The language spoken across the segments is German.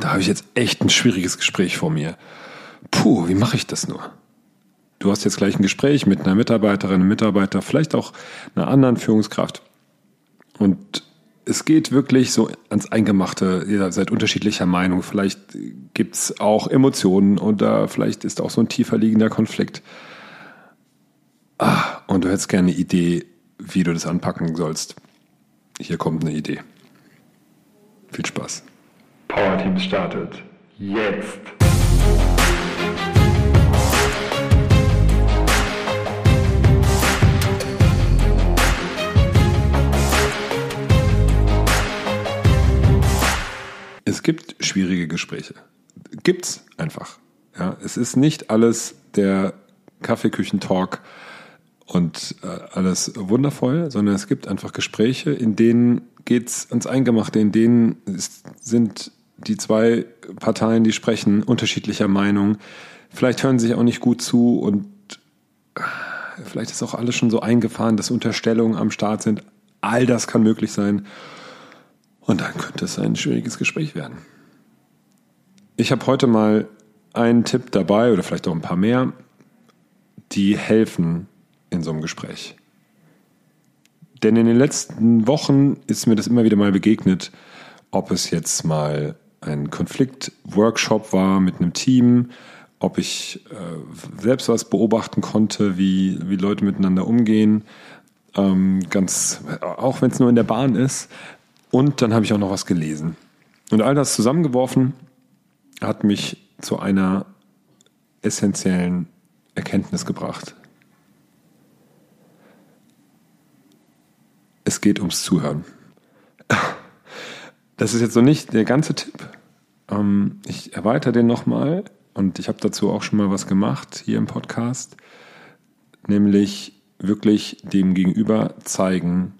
da habe ich jetzt echt ein schwieriges Gespräch vor mir. Puh, wie mache ich das nur? Du hast jetzt gleich ein Gespräch mit einer Mitarbeiterin, einem Mitarbeiter, vielleicht auch einer anderen Führungskraft. Und es geht wirklich so ans Eingemachte. Ihr seid unterschiedlicher Meinung. Vielleicht gibt es auch Emotionen oder vielleicht ist auch so ein tiefer liegender Konflikt. Ah, und du hättest gerne eine Idee, wie du das anpacken sollst. Hier kommt eine Idee. Viel Spaß. Power Team startet. Jetzt. Es gibt schwierige Gespräche. Gibt's einfach. Ja, es ist nicht alles der Kaffeeküchentalk und äh, alles wundervoll, sondern es gibt einfach Gespräche, in denen geht's ans Eingemachte, in denen ist, sind die zwei Parteien, die sprechen, unterschiedlicher Meinung. Vielleicht hören sie sich auch nicht gut zu und äh, vielleicht ist auch alles schon so eingefahren, dass Unterstellungen am Start sind. All das kann möglich sein. Und dann könnte es ein schwieriges Gespräch werden. Ich habe heute mal einen Tipp dabei oder vielleicht auch ein paar mehr, die helfen in so einem Gespräch. Denn in den letzten Wochen ist mir das immer wieder mal begegnet, ob es jetzt mal ein Konflikt-Workshop war mit einem Team, ob ich äh, selbst was beobachten konnte, wie, wie Leute miteinander umgehen, ähm, ganz, auch wenn es nur in der Bahn ist, und dann habe ich auch noch was gelesen. Und all das zusammengeworfen hat mich zu einer essentiellen Erkenntnis gebracht. Es geht ums Zuhören. Das ist jetzt noch nicht der ganze Tipp. Ähm, ich erweitere den nochmal und ich habe dazu auch schon mal was gemacht hier im Podcast, nämlich wirklich dem Gegenüber zeigen,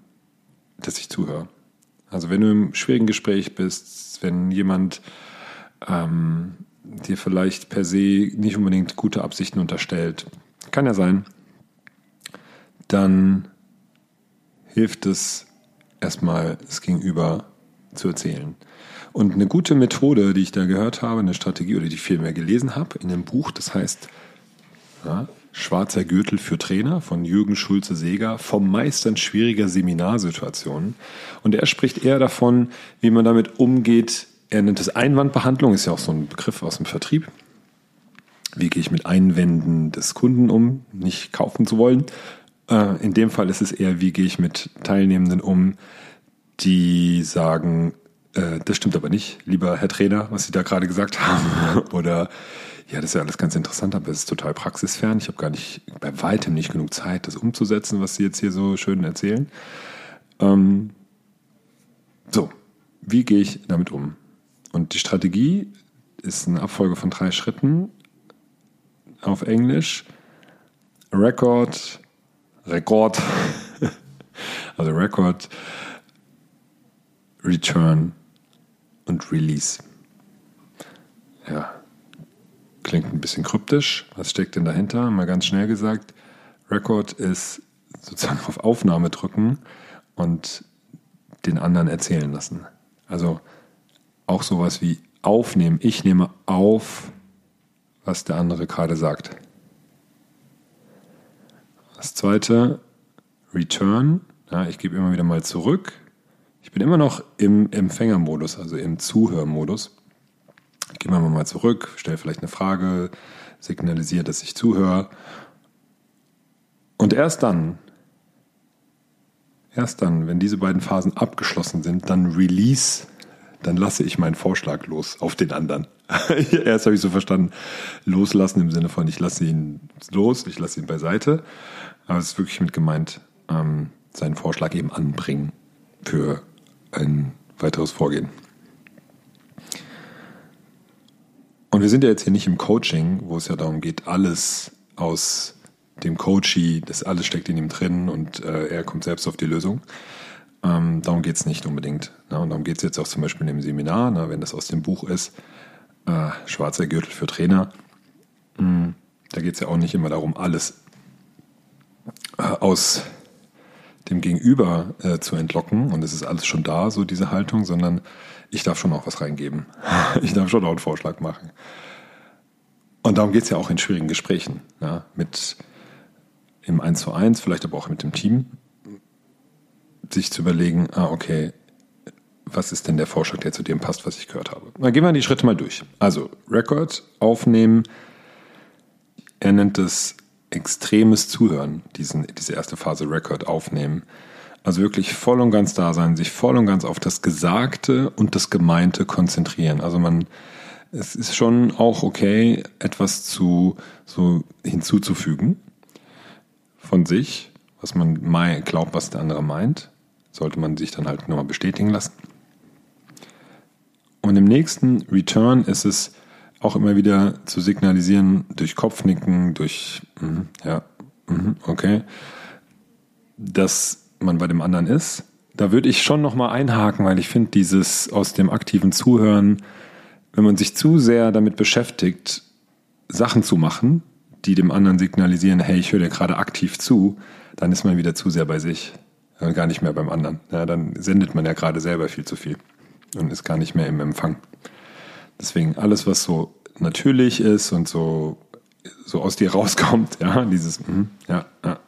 dass ich zuhöre. Also wenn du im schwierigen Gespräch bist, wenn jemand ähm, dir vielleicht per se nicht unbedingt gute Absichten unterstellt, kann ja sein, dann hilft es erstmal das Gegenüber zu erzählen. Und eine gute Methode, die ich da gehört habe, eine Strategie oder die ich viel mehr gelesen habe in einem Buch, das heißt ja, Schwarzer Gürtel für Trainer von Jürgen Schulze-Seger vom Meistern schwieriger Seminarsituationen. Und er spricht eher davon, wie man damit umgeht. Er nennt es Einwandbehandlung, ist ja auch so ein Begriff aus dem Vertrieb. Wie gehe ich mit Einwänden des Kunden um, nicht kaufen zu wollen? Äh, in dem Fall ist es eher, wie gehe ich mit Teilnehmenden um, die sagen, äh, das stimmt aber nicht, lieber Herr Trainer, was Sie da gerade gesagt haben. Oder ja, das ist ja alles ganz interessant, aber es ist total praxisfern. Ich habe gar nicht, bei weitem nicht genug Zeit, das umzusetzen, was Sie jetzt hier so schön erzählen. Ähm, so, wie gehe ich damit um? Und die Strategie ist eine Abfolge von drei Schritten auf Englisch. Record, Rekord, also Record, Return und Release. Ja, Klingt ein bisschen kryptisch. Was steckt denn dahinter? Mal ganz schnell gesagt. Record ist sozusagen auf Aufnahme drücken und den anderen erzählen lassen. Also auch sowas wie aufnehmen. Ich nehme auf, was der andere gerade sagt. Das zweite, Return. Ja, ich gebe immer wieder mal zurück. Ich bin immer noch im Empfängermodus, also im Zuhörmodus. Gehen wir mal zurück, stelle vielleicht eine Frage, signalisiere, dass ich zuhöre. Und erst dann, erst dann, wenn diese beiden Phasen abgeschlossen sind, dann release, dann lasse ich meinen Vorschlag los auf den anderen. erst habe ich so verstanden, loslassen im Sinne von, ich lasse ihn los, ich lasse ihn beiseite. Aber es ist wirklich mit gemeint, ähm, seinen Vorschlag eben anbringen für ein weiteres Vorgehen. Und wir sind ja jetzt hier nicht im Coaching, wo es ja darum geht, alles aus dem Coachee, das alles steckt in ihm drin und äh, er kommt selbst auf die Lösung. Ähm, darum geht es nicht unbedingt. Ne? Und darum geht es jetzt auch zum Beispiel in dem Seminar, ne? wenn das aus dem Buch ist, äh, Schwarzer Gürtel für Trainer. Mh, hm, da geht es ja auch nicht immer darum, alles äh, aus dem Gegenüber äh, zu entlocken und es ist alles schon da, so diese Haltung, sondern ich darf schon auch was reingeben. Ich darf schon auch einen Vorschlag machen. Und darum geht es ja auch in schwierigen Gesprächen. Ja, mit im 1 zu 1, vielleicht aber auch mit dem Team, sich zu überlegen, ah, okay, was ist denn der Vorschlag, der zu dem passt, was ich gehört habe. Dann gehen wir die Schritte mal durch. Also, Record aufnehmen. Er nennt es extremes Zuhören, diesen, diese erste Phase Record aufnehmen. Also wirklich voll und ganz da sein, sich voll und ganz auf das Gesagte und das Gemeinte konzentrieren. Also man, es ist schon auch okay, etwas zu, so hinzuzufügen von sich, was man glaubt, was der andere meint. Sollte man sich dann halt nochmal bestätigen lassen. Und im nächsten Return ist es auch immer wieder zu signalisieren durch Kopfnicken, durch, mm, ja, mm, okay, dass man bei dem anderen ist. Da würde ich schon nochmal einhaken, weil ich finde, dieses aus dem aktiven Zuhören, wenn man sich zu sehr damit beschäftigt, Sachen zu machen, die dem anderen signalisieren, hey, ich höre dir gerade aktiv zu, dann ist man wieder zu sehr bei sich, gar nicht mehr beim anderen. Ja, dann sendet man ja gerade selber viel zu viel und ist gar nicht mehr im Empfang. Deswegen alles, was so natürlich ist und so, so aus dir rauskommt, ja, dieses, mm, ja, ja,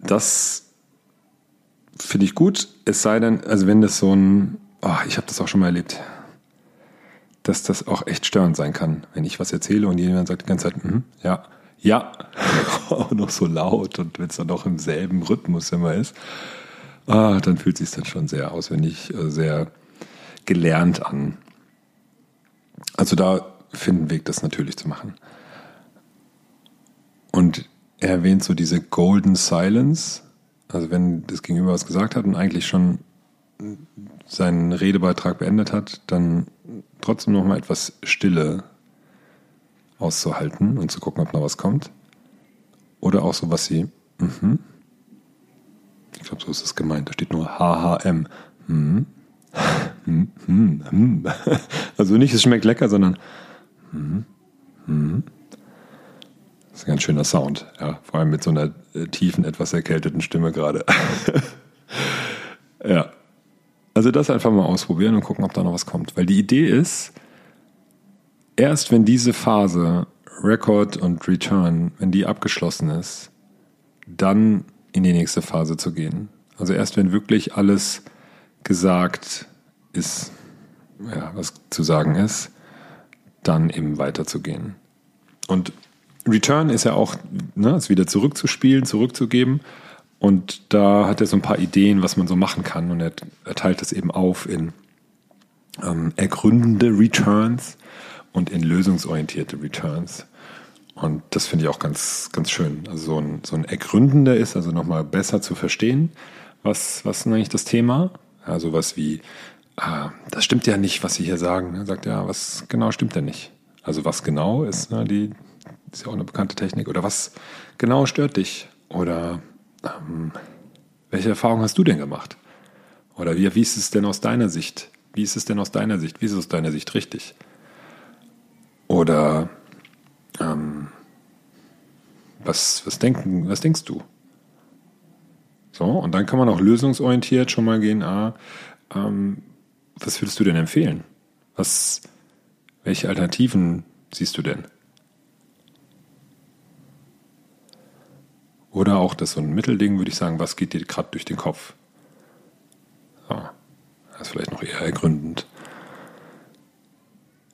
das finde ich gut. Es sei denn, also wenn das so ein, oh, ich habe das auch schon mal erlebt, dass das auch echt störend sein kann, wenn ich was erzähle und jemand sagt die ganze Zeit, mm, ja, ja, auch noch so laut und wenn es dann auch im selben Rhythmus immer ist, ah, dann fühlt sich dann schon sehr auswendig, äh, sehr gelernt an. Also da finden Weg, das natürlich zu machen. Und er erwähnt so diese Golden Silence, also wenn das Gegenüber was gesagt hat und eigentlich schon seinen Redebeitrag beendet hat, dann trotzdem noch mal etwas Stille auszuhalten und zu gucken, ob noch was kommt. Oder auch so was wie, mhm. ich glaube, so ist es gemeint, da steht nur HHM. Mhm. Hm, hm, hm. Also nicht, es schmeckt lecker, sondern das ist ein ganz schöner Sound, ja, vor allem mit so einer äh, tiefen, etwas erkälteten Stimme gerade. ja. Also das einfach mal ausprobieren und gucken, ob da noch was kommt. Weil die Idee ist, erst wenn diese Phase Record und Return, wenn die abgeschlossen ist, dann in die nächste Phase zu gehen. Also erst wenn wirklich alles gesagt ist, ja, was zu sagen ist, dann eben weiterzugehen. Und Return ist ja auch, ne, es wieder zurückzuspielen, zurückzugeben. Und da hat er so ein paar Ideen, was man so machen kann. Und er, er teilt das eben auf in ähm, ergründende Returns und in lösungsorientierte Returns. Und das finde ich auch ganz, ganz schön. Also so ein, so ein ergründender ist also nochmal besser zu verstehen, was, was ist eigentlich das Thema? Also was wie, ah, das stimmt ja nicht, was Sie hier sagen. Er sagt, ja, was genau stimmt denn nicht? Also was genau ist ne, die, ist ja auch eine bekannte Technik. Oder was genau stört dich? Oder ähm, welche Erfahrung hast du denn gemacht? Oder wie, wie ist es denn aus deiner Sicht? Wie ist es denn aus deiner Sicht? Wie ist es aus deiner Sicht richtig? Oder ähm, was, was, denken, was denkst du? So, und dann kann man auch lösungsorientiert schon mal gehen, ah, ähm, was würdest du denn empfehlen? Was, welche Alternativen siehst du denn? Oder auch das so ein Mittelding, würde ich sagen, was geht dir gerade durch den Kopf? Ja, das ist vielleicht noch eher ergründend.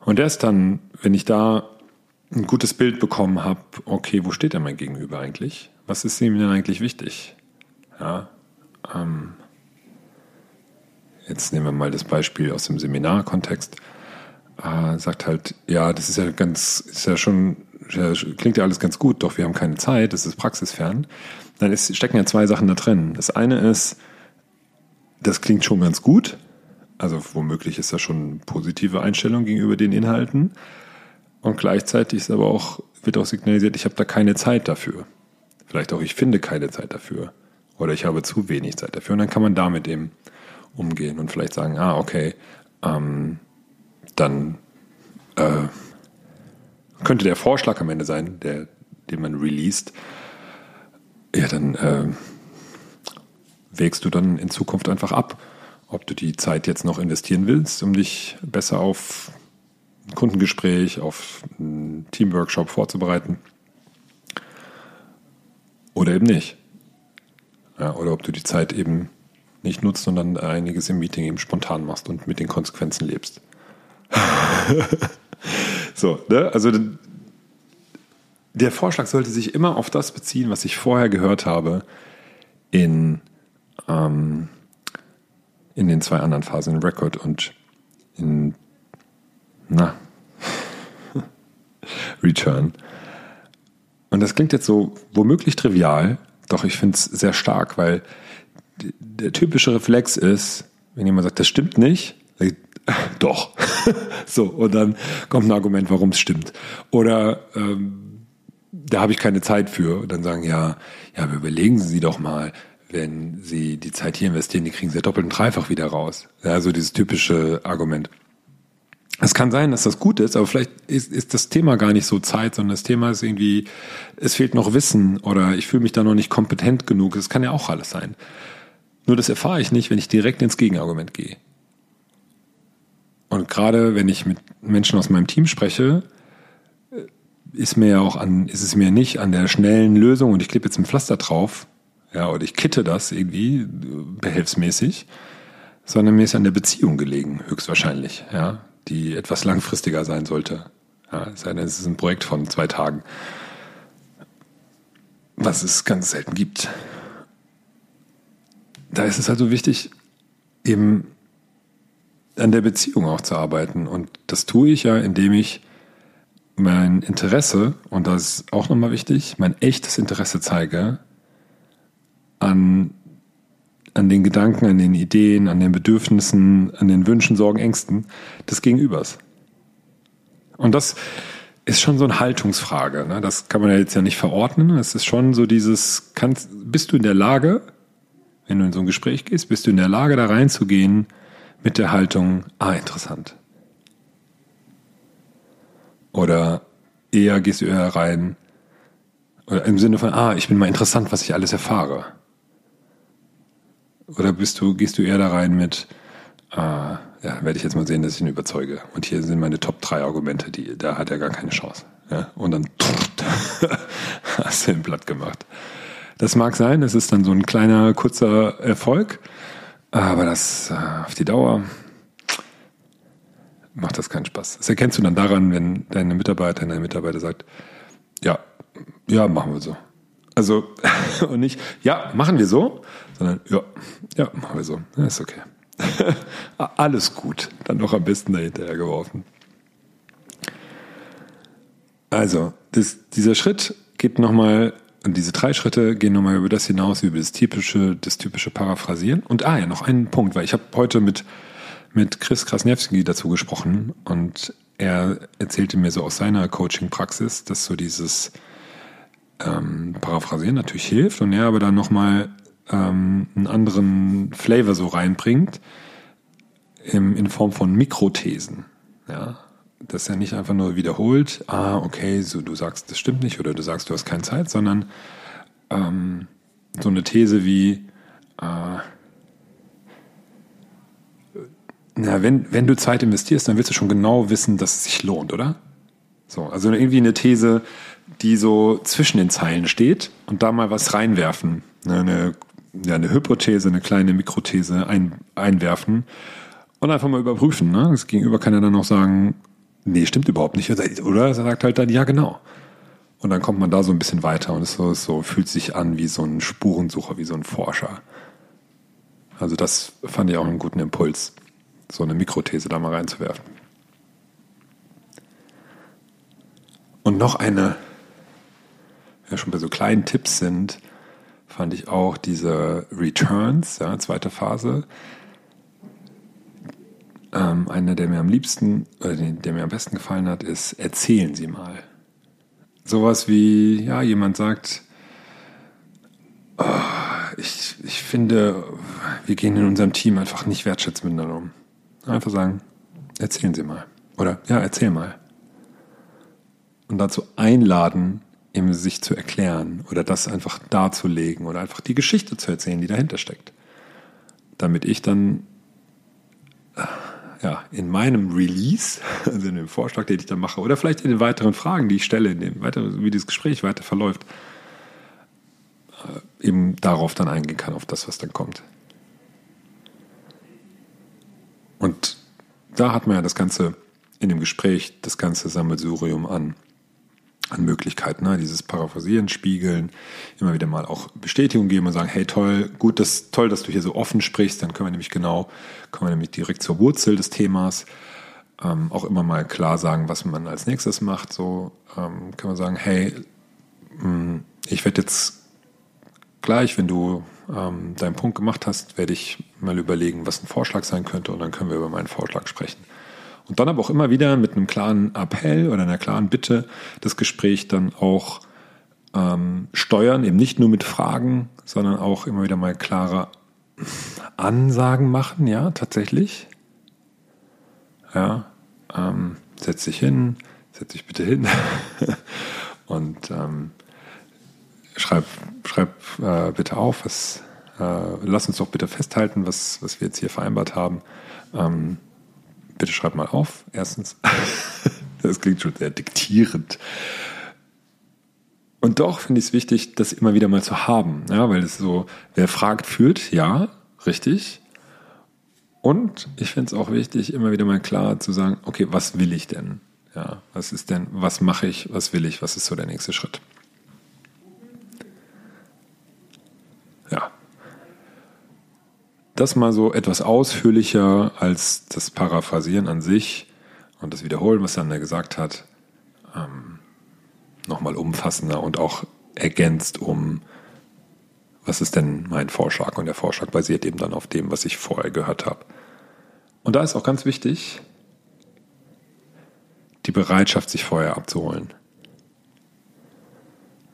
Und erst dann, wenn ich da ein gutes Bild bekommen habe, okay, wo steht denn mein Gegenüber eigentlich? Was ist ihm denn eigentlich wichtig? Ja, ähm, jetzt nehmen wir mal das Beispiel aus dem Seminarkontext. Äh, sagt halt, ja, das ist ja ganz, ist ja schon ja, klingt ja alles ganz gut, doch wir haben keine Zeit, das ist praxisfern, dann ist, stecken ja zwei Sachen da drin. Das eine ist, das klingt schon ganz gut, also womöglich ist das schon positive Einstellung gegenüber den Inhalten. Und gleichzeitig ist aber auch, wird auch signalisiert, ich habe da keine Zeit dafür. Vielleicht auch, ich finde keine Zeit dafür. Oder ich habe zu wenig Zeit dafür. Und dann kann man damit eben umgehen und vielleicht sagen, ah, okay, ähm, dann äh, könnte der Vorschlag am Ende sein, der, den man released, ja, dann äh, wägst du dann in Zukunft einfach ab, ob du die Zeit jetzt noch investieren willst, um dich besser auf ein Kundengespräch, auf einen Teamworkshop vorzubereiten. Oder eben nicht. Ja, oder ob du die Zeit eben nicht nutzt, sondern einiges im Meeting eben spontan machst und mit den Konsequenzen lebst. so, ne? Also der Vorschlag sollte sich immer auf das beziehen, was ich vorher gehört habe in, ähm, in den zwei anderen Phasen, in Record und in na, Return. Und das klingt jetzt so womöglich trivial, doch ich finde es sehr stark, weil der typische Reflex ist, wenn jemand sagt, das stimmt nicht, ich, doch. so, und dann kommt ein Argument, warum es stimmt. Oder ähm, da habe ich keine Zeit für. Und dann sagen, ja, ja, aber überlegen Sie doch mal, wenn Sie die Zeit hier investieren, die kriegen Sie ja doppelt und dreifach wieder raus. Ja, so dieses typische Argument. Es kann sein, dass das gut ist, aber vielleicht ist, ist das Thema gar nicht so Zeit, sondern das Thema ist irgendwie, es fehlt noch Wissen oder ich fühle mich da noch nicht kompetent genug. Das kann ja auch alles sein. Nur das erfahre ich nicht, wenn ich direkt ins Gegenargument gehe. Und gerade wenn ich mit Menschen aus meinem Team spreche, ist mir ja auch an, ist es mir nicht an der schnellen Lösung und ich klebe jetzt ein Pflaster drauf, ja, oder ich kitte das irgendwie behelfsmäßig, sondern mir ist an der Beziehung gelegen, höchstwahrscheinlich, ja die etwas langfristiger sein sollte. Ja, es ist ein Projekt von zwei Tagen, was es ganz selten gibt. Da ist es also wichtig, eben an der Beziehung auch zu arbeiten. Und das tue ich ja, indem ich mein Interesse, und das ist auch nochmal wichtig, mein echtes Interesse zeige an an den Gedanken, an den Ideen, an den Bedürfnissen, an den Wünschen, Sorgen, Ängsten des Gegenübers. Und das ist schon so eine Haltungsfrage. Ne? Das kann man ja jetzt ja nicht verordnen. Es ist schon so dieses, kannst, bist du in der Lage, wenn du in so ein Gespräch gehst, bist du in der Lage, da reinzugehen mit der Haltung, ah, interessant. Oder eher gehst du eher rein, oder im Sinne von, ah, ich bin mal interessant, was ich alles erfahre. Oder bist du, gehst du eher da rein mit, äh, ja, werde ich jetzt mal sehen, dass ich ihn überzeuge. Und hier sind meine Top 3 Argumente, die, da hat er gar keine Chance. Ja? Und dann hast du ihn platt gemacht. Das mag sein, es ist dann so ein kleiner, kurzer Erfolg, aber das äh, auf die Dauer macht das keinen Spaß. Das erkennst du dann daran, wenn deine Mitarbeiterin, dein Mitarbeiter sagt, ja, ja, machen wir so. Also, und nicht, ja, machen wir so, sondern ja, ja, machen wir so. Ja, ist okay. Alles gut. Dann noch am besten dahinterher geworfen. Also, das, dieser Schritt geht nochmal, und diese drei Schritte gehen nochmal über das hinaus, über das typische, das typische Paraphrasieren. Und ah ja, noch einen Punkt, weil ich habe heute mit, mit Chris Krasniewski dazu gesprochen und er erzählte mir so aus seiner Coaching-Praxis, dass so dieses ähm, Paraphrasieren natürlich hilft und er aber dann nochmal ähm, einen anderen Flavor so reinbringt im, in Form von Mikrothesen. Ja, dass er nicht einfach nur wiederholt, ah, okay, so du sagst, das stimmt nicht oder du sagst, du hast keine Zeit, sondern ähm, so eine These wie, äh, na, wenn, wenn du Zeit investierst, dann willst du schon genau wissen, dass es sich lohnt, oder? So, also irgendwie eine These, die so zwischen den Zeilen steht und da mal was reinwerfen. Ne, eine, ja, eine Hypothese, eine kleine Mikrothese ein, einwerfen und einfach mal überprüfen. Ne? Das Gegenüber kann ja dann auch sagen, nee, stimmt überhaupt nicht. Oder er sagt halt dann, ja, genau. Und dann kommt man da so ein bisschen weiter und es so, so fühlt sich an wie so ein Spurensucher, wie so ein Forscher. Also das fand ich auch einen guten Impuls, so eine Mikrothese da mal reinzuwerfen. Und noch eine ja schon bei so kleinen Tipps sind, fand ich auch diese Returns, ja, zweite Phase. Ähm, einer, der mir am liebsten, oder der mir am besten gefallen hat, ist, erzählen Sie mal. Sowas wie, ja, jemand sagt, oh, ich, ich finde, wir gehen in unserem Team einfach nicht wertschätzend miteinander um. Einfach sagen, erzählen Sie mal. Oder, ja, erzähl mal. Und dazu einladen, eben sich zu erklären oder das einfach darzulegen oder einfach die Geschichte zu erzählen, die dahinter steckt. Damit ich dann ja, in meinem Release, also in dem Vorschlag, den ich da mache, oder vielleicht in den weiteren Fragen, die ich stelle, in dem weiter, wie das Gespräch weiter verläuft, äh, eben darauf dann eingehen kann, auf das, was dann kommt. Und da hat man ja das Ganze in dem Gespräch, das ganze Sammelsurium an, an Möglichkeiten, ne? dieses Paraphrasieren, Spiegeln, immer wieder mal auch Bestätigung geben und sagen, hey toll, gut, das, toll, dass du hier so offen sprichst, dann können wir nämlich genau, kommen wir nämlich direkt zur Wurzel des Themas. Ähm, auch immer mal klar sagen, was man als nächstes macht. So ähm, kann man sagen, hey, mh, hm, ich werde jetzt gleich, wenn du ähm, deinen Punkt gemacht hast, werde ich mal überlegen, was ein Vorschlag sein könnte und dann können wir über meinen Vorschlag sprechen. Und dann aber auch immer wieder mit einem klaren Appell oder einer klaren Bitte das Gespräch dann auch ähm, steuern, eben nicht nur mit Fragen, sondern auch immer wieder mal klare Ansagen machen, ja, tatsächlich. Ja, ähm, setz dich hin, setz dich bitte hin und ähm, schreib, schreib äh, bitte auf, was, äh, lass uns doch bitte festhalten, was, was wir jetzt hier vereinbart haben. Ähm, bitte schreib mal auf, erstens. das klingt schon sehr diktierend. Und doch finde ich es wichtig, das immer wieder mal zu haben, ja, weil es so, wer fragt, führt, ja, richtig. Und ich finde es auch wichtig, immer wieder mal klar zu sagen, okay, was will ich denn? Ja, was ist denn, was mache ich, was will ich, was ist so der nächste Schritt? Das mal so etwas ausführlicher als das Paraphrasieren an sich und das Wiederholen, was er gesagt hat, ähm, nochmal umfassender und auch ergänzt um, was ist denn mein Vorschlag? Und der Vorschlag basiert eben dann auf dem, was ich vorher gehört habe. Und da ist auch ganz wichtig, die Bereitschaft, sich vorher abzuholen.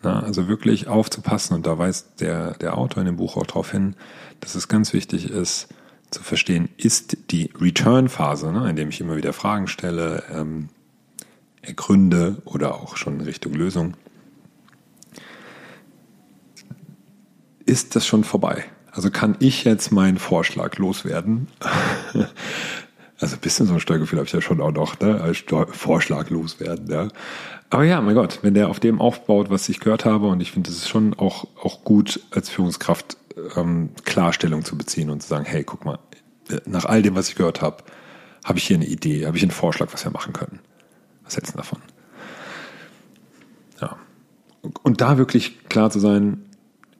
Na, also wirklich aufzupassen, und da weist der, der Autor in dem Buch auch darauf hin, dass es ganz wichtig ist, zu verstehen, ist die Return-Phase, ne, in dem ich immer wieder Fragen stelle, ähm, ergründe oder auch schon in Richtung Lösung, ist das schon vorbei? Also kann ich jetzt meinen Vorschlag loswerden? also ein bisschen so ein Steuergefühl habe ich ja schon auch noch, ne? als Vorschlag loswerden. Ja? Aber ja, mein Gott, wenn der auf dem aufbaut, was ich gehört habe, und ich finde, es ist schon auch, auch gut als Führungskraft ähm, Klarstellung zu beziehen und zu sagen, hey, guck mal, nach all dem, was ich gehört habe, habe ich hier eine Idee, habe ich einen Vorschlag, was wir machen können. Was hältst du davon? Ja. Und da wirklich klar zu sein,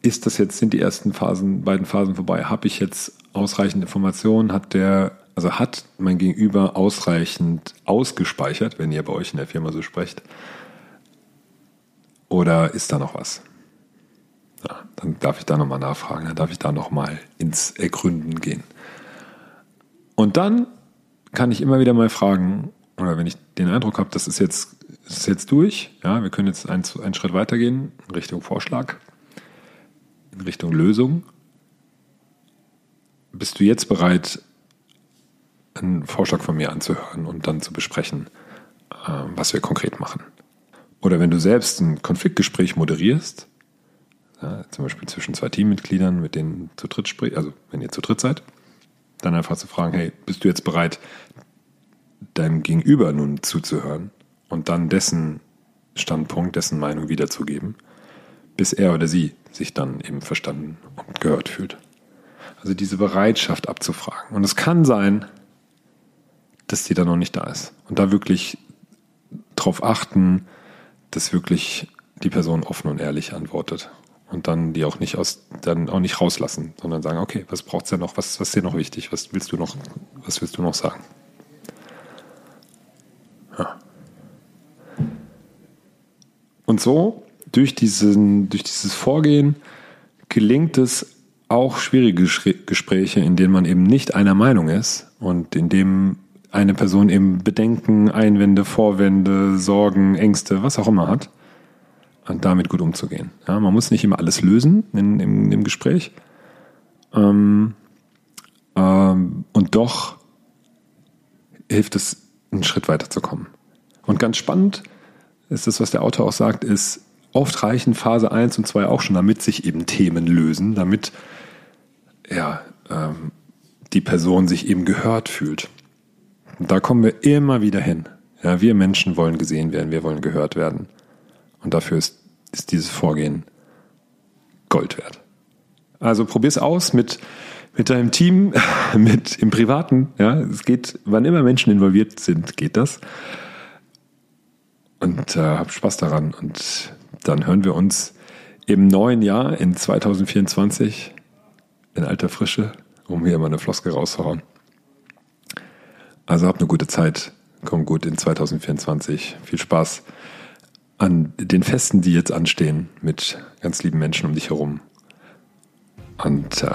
ist das jetzt, sind die ersten Phasen, beiden Phasen vorbei? Habe ich jetzt ausreichend Informationen? Hat der, also hat mein Gegenüber ausreichend ausgespeichert, wenn ihr bei euch in der Firma so sprecht? Oder ist da noch was? Ja, dann darf ich da nochmal nachfragen, dann darf ich da nochmal ins Ergründen gehen. Und dann kann ich immer wieder mal fragen, oder wenn ich den Eindruck habe, das ist jetzt, ist jetzt durch, ja, wir können jetzt einen, einen Schritt weitergehen in Richtung Vorschlag, in Richtung Lösung. Bist du jetzt bereit, einen Vorschlag von mir anzuhören und dann zu besprechen, äh, was wir konkret machen? Oder wenn du selbst ein Konfliktgespräch moderierst, ja, zum Beispiel zwischen zwei Teammitgliedern, mit denen zu dritt spricht, also wenn ihr zu dritt seid, dann einfach zu fragen, hey, bist du jetzt bereit, deinem Gegenüber nun zuzuhören und dann dessen Standpunkt, dessen Meinung wiederzugeben, bis er oder sie sich dann eben verstanden und gehört fühlt. Also diese Bereitschaft abzufragen. Und es kann sein, dass die da noch nicht da ist. Und da wirklich darauf achten, dass wirklich die Person offen und ehrlich antwortet. Und dann die auch nicht aus, dann auch nicht rauslassen, sondern sagen, okay, was braucht es denn noch, was, was ist dir noch wichtig, was willst du noch, was willst du noch sagen? Ja. Und so, durch, diesen, durch dieses Vorgehen, gelingt es auch schwierige Gespräche, in denen man eben nicht einer Meinung ist und in dem eine Person eben Bedenken, Einwände, Vorwände, Sorgen, Ängste, was auch immer hat, und damit gut umzugehen. Ja, man muss nicht immer alles lösen in, in, im Gespräch. Ähm, ähm, und doch hilft es, einen Schritt weiterzukommen. Und ganz spannend ist das, was der Autor auch sagt, ist, oft reichen Phase 1 und 2 auch schon, damit sich eben Themen lösen, damit ja, ähm, die Person sich eben gehört fühlt. Da kommen wir immer wieder hin. Ja, wir Menschen wollen gesehen werden, wir wollen gehört werden. Und dafür ist, ist dieses Vorgehen Gold wert. Also probier's aus mit, mit deinem Team, mit im Privaten. Ja, es geht, wann immer Menschen involviert sind, geht das. Und äh, hab Spaß daran. Und dann hören wir uns im neuen Jahr in 2024 in alter Frische, um hier mal eine Floske rauszuhauen. Also habt eine gute Zeit. Komm gut in 2024. Viel Spaß an den Festen, die jetzt anstehen, mit ganz lieben Menschen um dich herum. Und äh,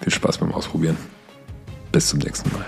viel Spaß beim Ausprobieren. Bis zum nächsten Mal.